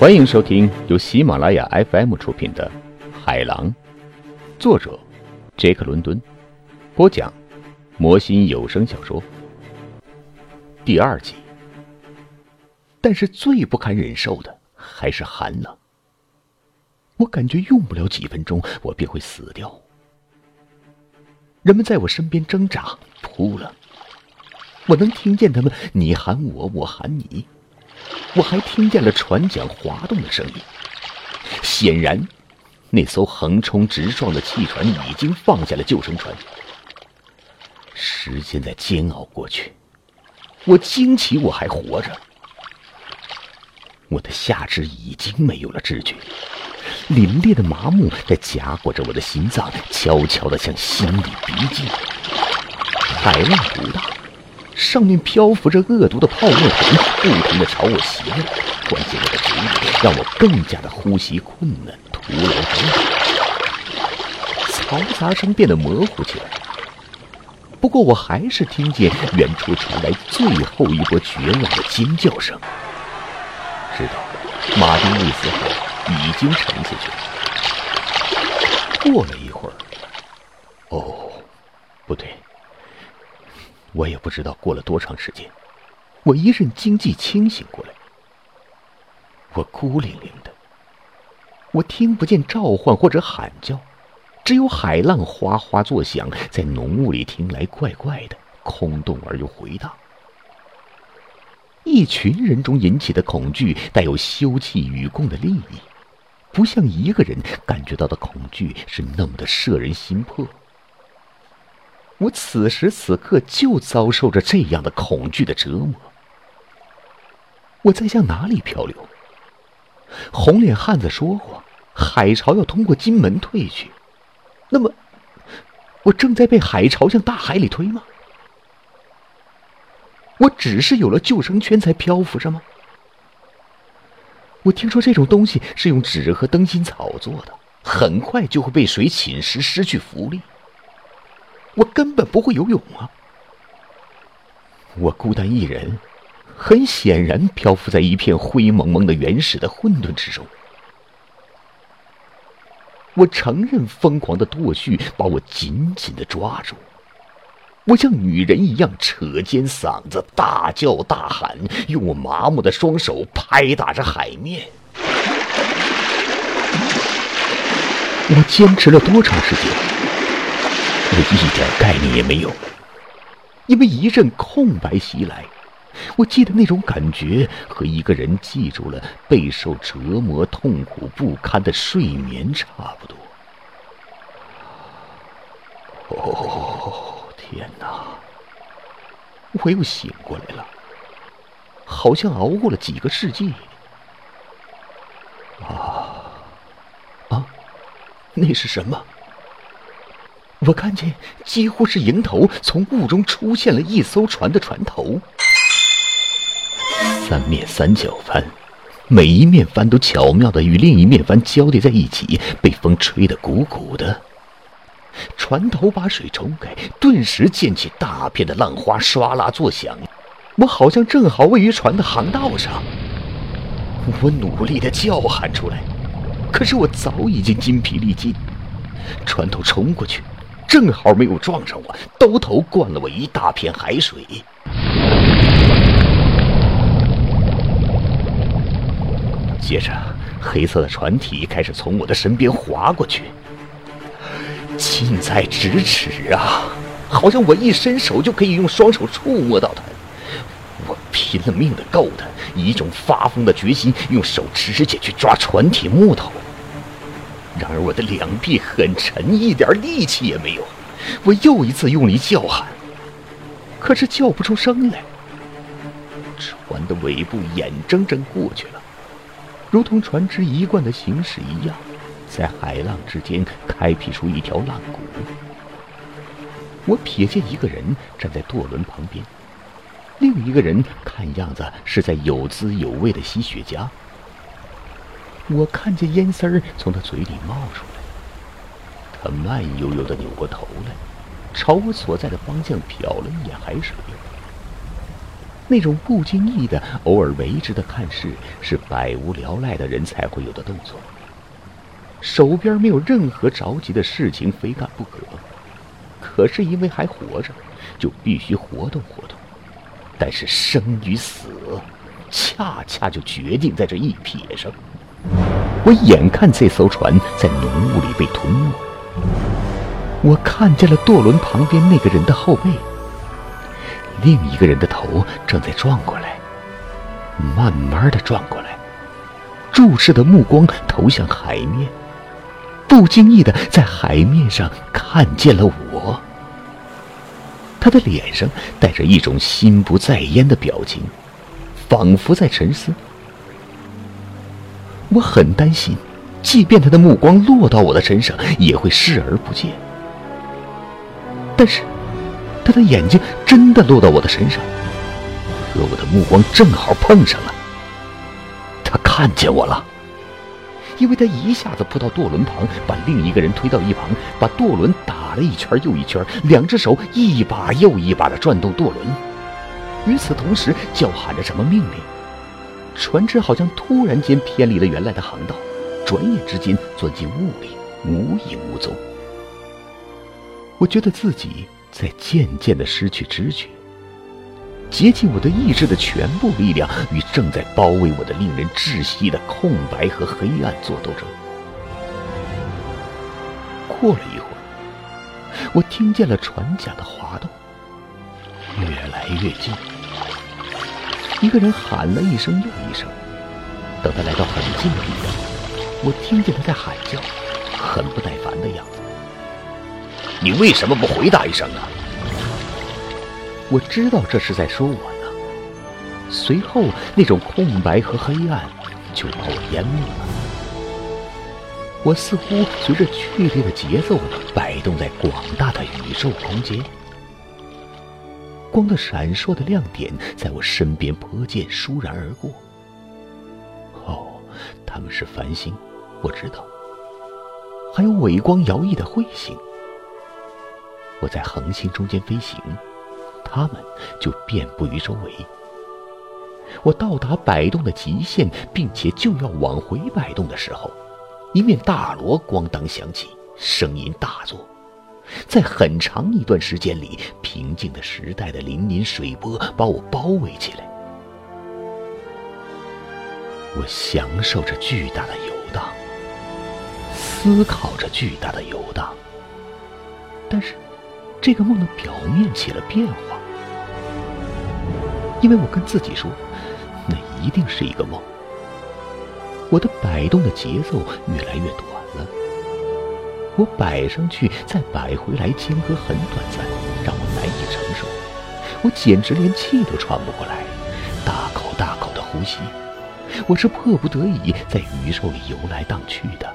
欢迎收听由喜马拉雅 FM 出品的《海狼》，作者杰克·伦敦，播讲魔心有声小说第二集。但是最不堪忍受的还是寒冷，我感觉用不了几分钟，我便会死掉。人们在我身边挣扎、扑了，我能听见他们你喊我，我喊你。我还听见了船桨滑动的声音。显然，那艘横冲直撞的汽船已经放下了救生船。时间在煎熬过去，我惊奇我还活着。我的下肢已经没有了知觉，凛冽的麻木在夹裹着我的心脏，悄悄地向心里逼近。海浪不大。上面漂浮着恶毒的泡沫桶，不停的朝我袭来，灌进我的嘴里，让我更加的呼吸困难，徒劳无功。嘈杂声变得模糊起来，不过我还是听见远处传来最后一波绝望的尖叫声，知道马丁·路斯号已经沉下去了。过了一会儿，哦，不对。我也不知道过了多长时间，我一阵惊悸清醒过来。我孤零零的，我听不见召唤或者喊叫，只有海浪哗哗作响，在浓雾里听来怪怪的，空洞而又回荡。一群人中引起的恐惧带有休戚与共的利益，不像一个人感觉到的恐惧是那么的摄人心魄。我此时此刻就遭受着这样的恐惧的折磨。我在向哪里漂流？红脸汉子说过，海潮要通过金门退去。那么，我正在被海潮向大海里推吗？我只是有了救生圈才漂浮着吗？我听说这种东西是用纸和灯芯草做的，很快就会被水侵蚀，失去浮力。我根本不会游泳啊！我孤单一人，很显然漂浮在一片灰蒙蒙的原始的混沌之中。我承认，疯狂的惰绪把我紧紧的抓住。我像女人一样扯尖嗓子，大叫大喊，用我麻木的双手拍打着海面。我坚持了多长时间？我一点概念也没有，因为一阵空白袭来，我记得那种感觉和一个人记住了备受折磨、痛苦不堪的睡眠差不多。哦，天哪！我又醒过来了，好像熬过了几个世纪。啊啊，那是什么？我看见，几乎是迎头从雾中出现了一艘船的船头，三面三角帆，每一面帆都巧妙的与另一面帆交叠在一起，被风吹得鼓鼓的。船头把水冲开，顿时溅起大片的浪花，唰啦作响。我好像正好位于船的航道上，我努力的叫喊出来，可是我早已经筋疲力尽。船头冲过去。正好没有撞上我，兜头灌了我一大片海水。接着，黑色的船体开始从我的身边划过去，近在咫尺啊！好像我一伸手就可以用双手触摸到它。我拼了命的够它，以一种发疯的决心，用手直接去抓船体木头。然而我的两臂很沉，一点力气也没有。我又一次用力叫喊，可是叫不出声来。船的尾部眼睁睁过去了，如同船只一贯的行驶一样，在海浪之间开辟出一条浪谷。我瞥见一个人站在舵轮旁边，另一个人看样子是在有滋有味的吸雪茄。我看见烟丝儿从他嘴里冒出来，他慢悠悠地扭过头来，朝我所在的方向瞟了一眼海水。那种不经意的、偶尔为之的看视，是百无聊赖的人才会有的动作。手边没有任何着急的事情，非干不可。可是因为还活着，就必须活动活动。但是生与死，恰恰就决定在这一撇上。我眼看这艘船在浓雾里被吞没，我看见了舵轮旁边那个人的后背。另一个人的头正在转过来，慢慢的转过来，注视的目光投向海面，不经意的在海面上看见了我。他的脸上带着一种心不在焉的表情，仿佛在沉思。我很担心，即便他的目光落到我的身上，也会视而不见。但是。他的眼睛真的落到我的身上，和我的目光正好碰上了。他看见我了，因为他一下子扑到舵轮旁，把另一个人推到一旁，把舵轮打了一圈又一圈，两只手一把又一把的转动舵轮，与此同时叫喊着什么命令。船只好像突然间偏离了原来的航道，转眼之间钻进雾里，无影无踪。我觉得自己。在渐渐的失去知觉，竭尽我的意志的全部力量，与正在包围我的令人窒息的空白和黑暗做斗争。过了一会儿，我听见了船桨的滑动，越来越近。一个人喊了一声又一声，等他来到很近的地方，我听见他在喊叫，很不耐烦的样子。你为什么不回答一声呢？我知道这是在说我呢。随后，那种空白和黑暗就把我淹没了。我似乎随着剧烈的节奏摆动在广大的宇宙空间。光的闪烁的亮点在我身边泼溅，倏然而过。哦，他们是繁星，我知道。还有尾光摇曳的彗星。我在恒星中间飞行，它们就遍布于周围。我到达摆动的极限，并且就要往回摆动的时候，一面大锣咣当响起，声音大作。在很长一段时间里，平静的时代的粼粼水波把我包围起来。我享受着巨大的游荡，思考着巨大的游荡，但是。这个梦的表面起了变化，因为我跟自己说，那一定是一个梦。我的摆动的节奏越来越短了，我摆上去再摆回来，间隔很短暂，让我难以承受。我简直连气都喘不过来，大口大口的呼吸。我是迫不得已在宇宙里游来荡去的。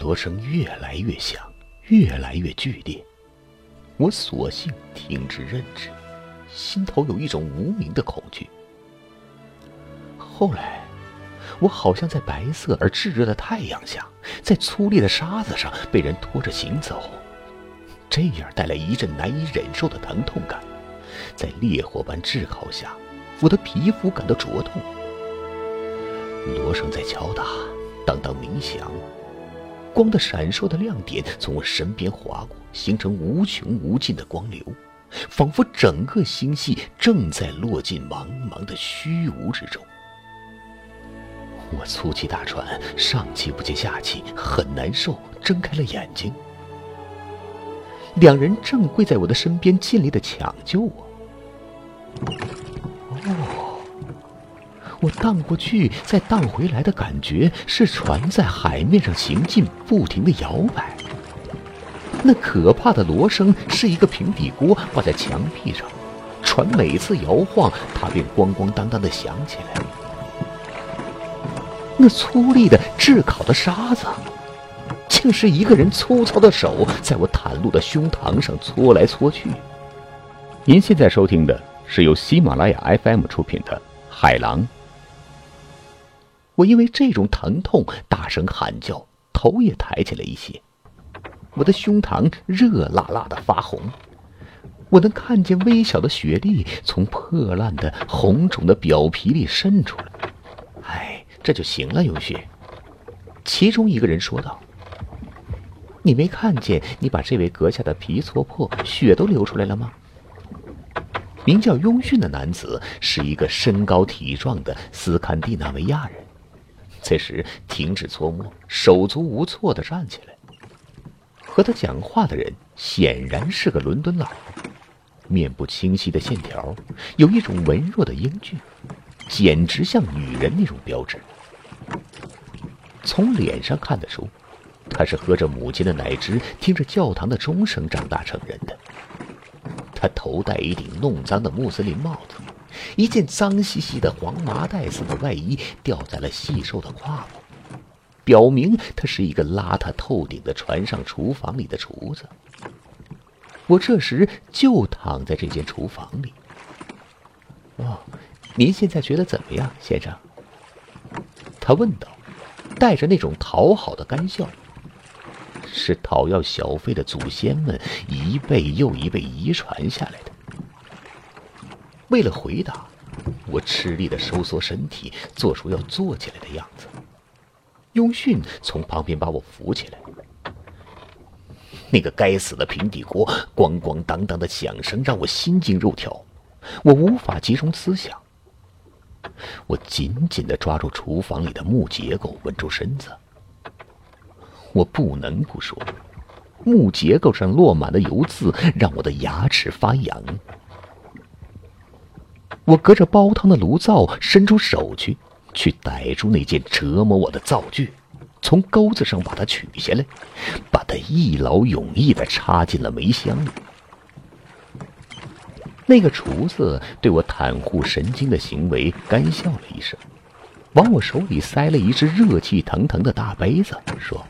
锣声越来越响。越来越剧烈，我索性停止认知，心头有一种无名的恐惧。后来，我好像在白色而炙热的太阳下，在粗粝的沙子上被人拖着行走，这样带来一阵难以忍受的疼痛感，在烈火般炙烤下，我的皮肤感到灼痛。锣声在敲打，当当鸣响。光的闪烁的亮点从我身边划过，形成无穷无尽的光流，仿佛整个星系正在落进茫茫的虚无之中。我粗气大喘，上气不接下气，很难受，睁开了眼睛。两人正跪在我的身边，尽力的抢救我。哦。我荡过去，再荡回来的感觉是船在海面上行进，不停的摇摆。那可怕的锣声是一个平底锅挂在墙壁上，船每次摇晃，它便咣咣当当的响起来。那粗粝的炙烤的沙子，竟是一个人粗糙的手在我袒露的胸膛上搓来搓去。您现在收听的是由喜马拉雅 FM 出品的《海狼》。我因为这种疼痛大声喊叫，头也抬起了一些，我的胸膛热辣辣的发红。我能看见微小的雪粒从破烂的红肿的表皮里渗出来。这就行了，永旭。其中一个人说道：“你没看见你把这位阁下的皮搓破，血都流出来了吗？”名叫雍逊的男子是一个身高体壮的斯堪的纳维亚人，此时停止搓磨，手足无措地站起来。和他讲话的人显然是个伦敦佬，面部清晰的线条，有一种文弱的英俊，简直像女人那种标志。从脸上看得出，他是喝着母亲的奶汁，听着教堂的钟声长大成人的。他头戴一顶弄脏的穆斯林帽子，一件脏兮兮的黄麻袋似的外衣掉在了细瘦的胯部，表明他是一个邋遢透顶的船上厨房里的厨子。我这时就躺在这间厨房里。哦，您现在觉得怎么样，先生？他问道，带着那种讨好的干笑。是讨要小费的祖先们一辈又一辈遗传下来的。为了回答，我吃力的收缩身体，做出要坐起来的样子。雍训从旁边把我扶起来。那个该死的平底锅咣咣当当的响声让我心惊肉跳，我无法集中思想。我紧紧的抓住厨房里的木结构，稳住身子。我不能不说，木结构上落满的油渍让我的牙齿发痒。我隔着煲汤的炉灶伸出手去，去逮住那件折磨我的灶具，从钩子上把它取下来，把它一劳永逸的插进了煤箱里。那个厨子对我袒护神经的行为干笑了一声，往我手里塞了一只热气腾腾的大杯子，说。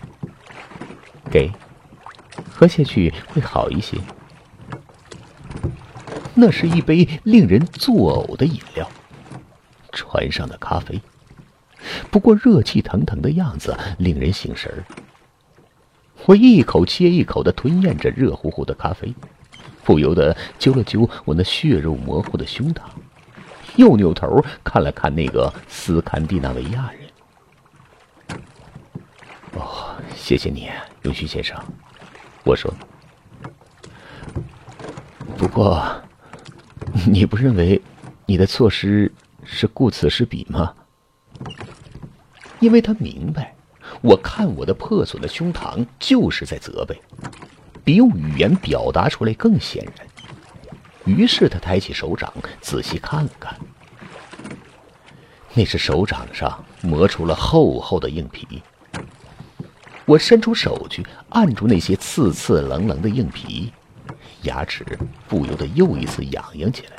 给，喝下去会好一些。那是一杯令人作呕的饮料，船上的咖啡。不过热气腾腾的样子令人醒神儿。我一口接一口的吞咽着热乎乎的咖啡，不由得揪了揪我那血肉模糊的胸膛，又扭头看了看那个斯堪的纳维亚人。哦，谢谢你，永旭先生。我说，不过，你不认为你的措施是顾此失彼吗？因为他明白，我看我的破损的胸膛就是在责备，比用语言表达出来更显然。于是他抬起手掌，仔细看了看，那是手掌上磨出了厚厚的硬皮。我伸出手去按住那些刺刺棱棱的硬皮，牙齿不由得又一次痒痒起来。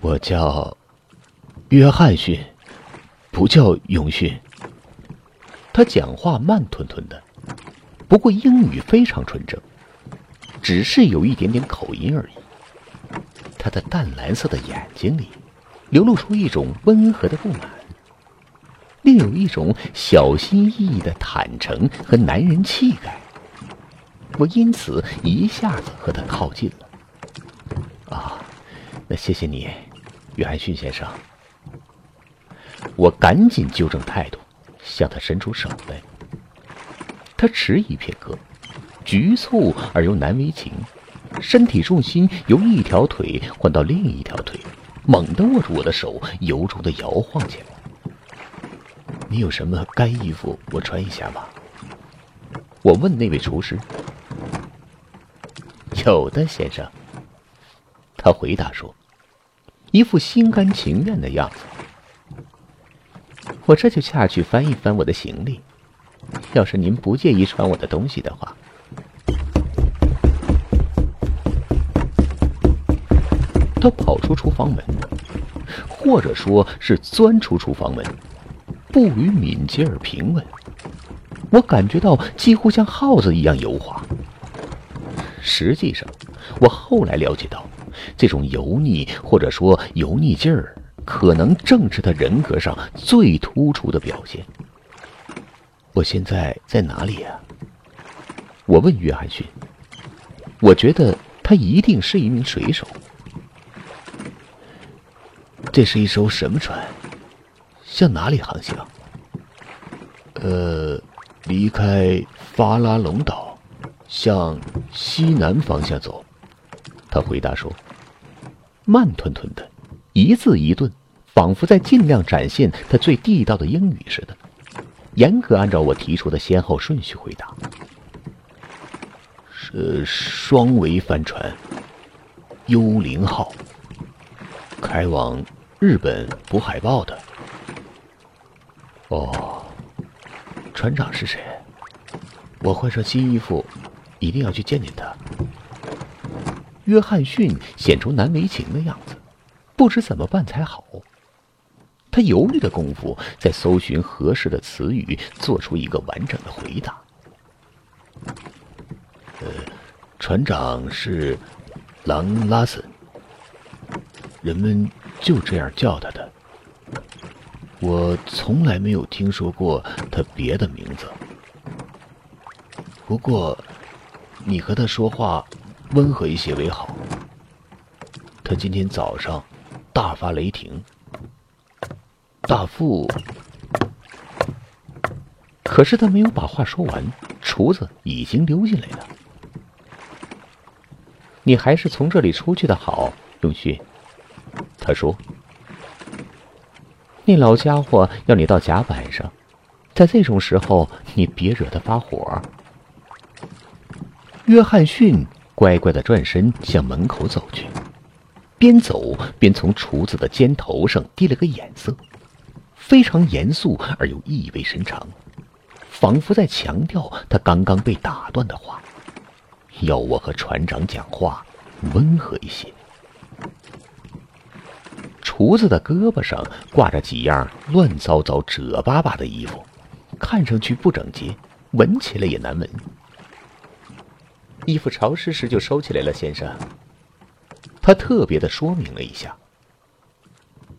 我叫约翰逊，不叫永逊。他讲话慢吞吞的，不过英语非常纯正，只是有一点点口音而已。他的淡蓝色的眼睛里，流露出一种温和的不满。另有一种小心翼翼的坦诚和男人气概，我因此一下子和他靠近了。啊，那谢谢你，约翰逊先生。我赶紧纠正态度，向他伸出手来。他迟疑片刻，局促而又难为情，身体重心由一条腿换到另一条腿，猛地握住我的手，由衷的摇晃起来。你有什么干衣服我穿一下吧？我问那位厨师。有的，先生。他回答说，一副心甘情愿的样子。我这就下去翻一翻我的行李，要是您不介意穿我的东西的话。他跑出厨房门，或者说是钻出厨房门。步履敏捷而平稳，我感觉到几乎像耗子一样油滑。实际上，我后来了解到，这种油腻或者说油腻劲儿，可能正是他人格上最突出的表现。我现在在哪里呀？我问约翰逊。我觉得他一定是一名水手。这是一艘什么船？向哪里航行？呃，离开法拉隆岛，向西南方向走。他回答说，慢吞吞的，一字一顿，仿佛在尽量展现他最地道的英语似的。严格按照我提出的先后顺序回答。是双桅帆船，幽灵号，开往日本捕海豹的。哦，船长是谁？我换上新衣服，一定要去见见他。约翰逊显出难为情的样子，不知怎么办才好。他犹豫的功夫，在搜寻合适的词语，做出一个完整的回答。呃，船长是狼拉森，人们就这样叫他的。我从来没有听说过他别的名字。不过，你和他说话温和一些为好。他今天早上大发雷霆。大副，可是他没有把话说完，厨子已经溜进来了。你还是从这里出去的好，永勋。他说：“那老家伙要你到甲板上，在这种时候，你别惹他发火。”约翰逊乖乖的转身向门口走去，边走边从厨子的肩头上递了个眼色。非常严肃而又意味深长，仿佛在强调他刚刚被打断的话，要我和船长讲话温和一些。厨子的胳膊上挂着几样乱糟糟、褶巴巴的衣服，看上去不整洁，闻起来也难闻。衣服潮湿时就收起来了，先生。他特别的说明了一下。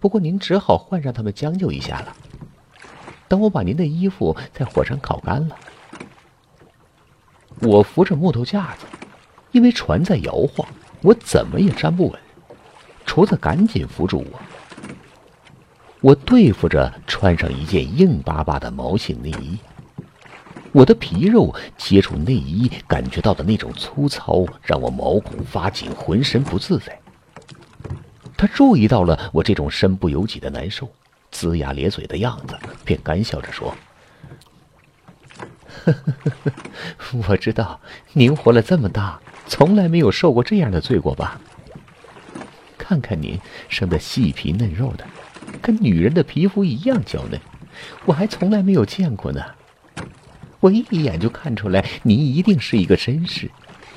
不过您只好换上他们将就一下了。等我把您的衣服在火上烤干了，我扶着木头架子，因为船在摇晃，我怎么也站不稳。厨子赶紧扶住我。我对付着穿上一件硬巴巴的毛线内衣，我的皮肉接触内衣感觉到的那种粗糙，让我毛孔发紧，浑身不自在。他注意到了我这种身不由己的难受，龇牙咧嘴的样子，便干笑着说：“呵呵呵呵我知道您活了这么大，从来没有受过这样的罪过吧？看看您生的细皮嫩肉的，跟女人的皮肤一样娇嫩，我还从来没有见过呢。我一眼就看出来，您一定是一个绅士，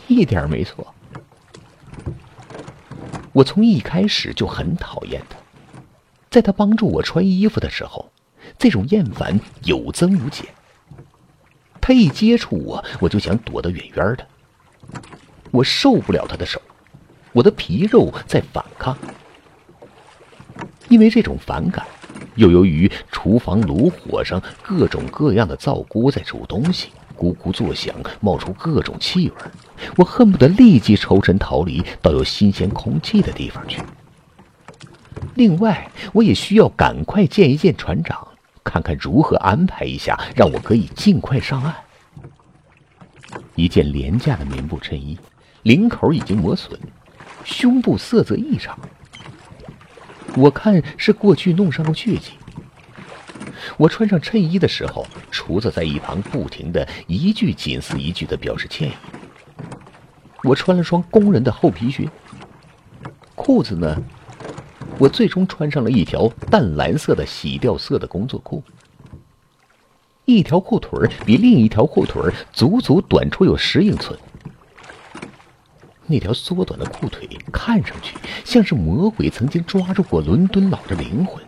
一点没错。”我从一开始就很讨厌他，在他帮助我穿衣服的时候，这种厌烦有增无减。他一接触我，我就想躲得远远的。我受不了他的手，我的皮肉在反抗。因为这种反感，又由于厨房炉火上各种各样的灶锅在煮东西。咕咕作响，冒出各种气味我恨不得立即抽身逃离到有新鲜空气的地方去。另外，我也需要赶快见一见船长，看看如何安排一下，让我可以尽快上岸。一件廉价的棉布衬衣，领口已经磨损，胸部色泽异常，我看是过去弄上过血迹。我穿上衬衣的时候，厨子在一旁不停的一句紧似一句的表示歉意。我穿了双工人的厚皮靴，裤子呢，我最终穿上了一条淡蓝色的洗掉色的工作裤。一条裤腿比另一条裤腿足足短出有十英寸。那条缩短的裤腿看上去像是魔鬼曾经抓住过伦敦佬的灵魂。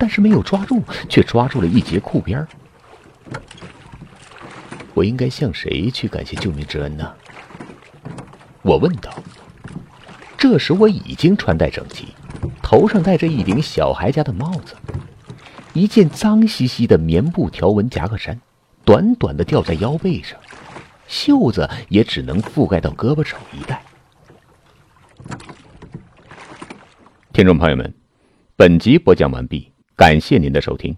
但是没有抓住，却抓住了一截裤边我应该向谁去感谢救命之恩呢？我问道。这时我已经穿戴整齐，头上戴着一顶小孩家的帽子，一件脏兮兮的棉布条纹夹克衫，短短的吊在腰背上，袖子也只能覆盖到胳膊肘一带，听众朋友们，本集播讲完毕，感谢您的收听。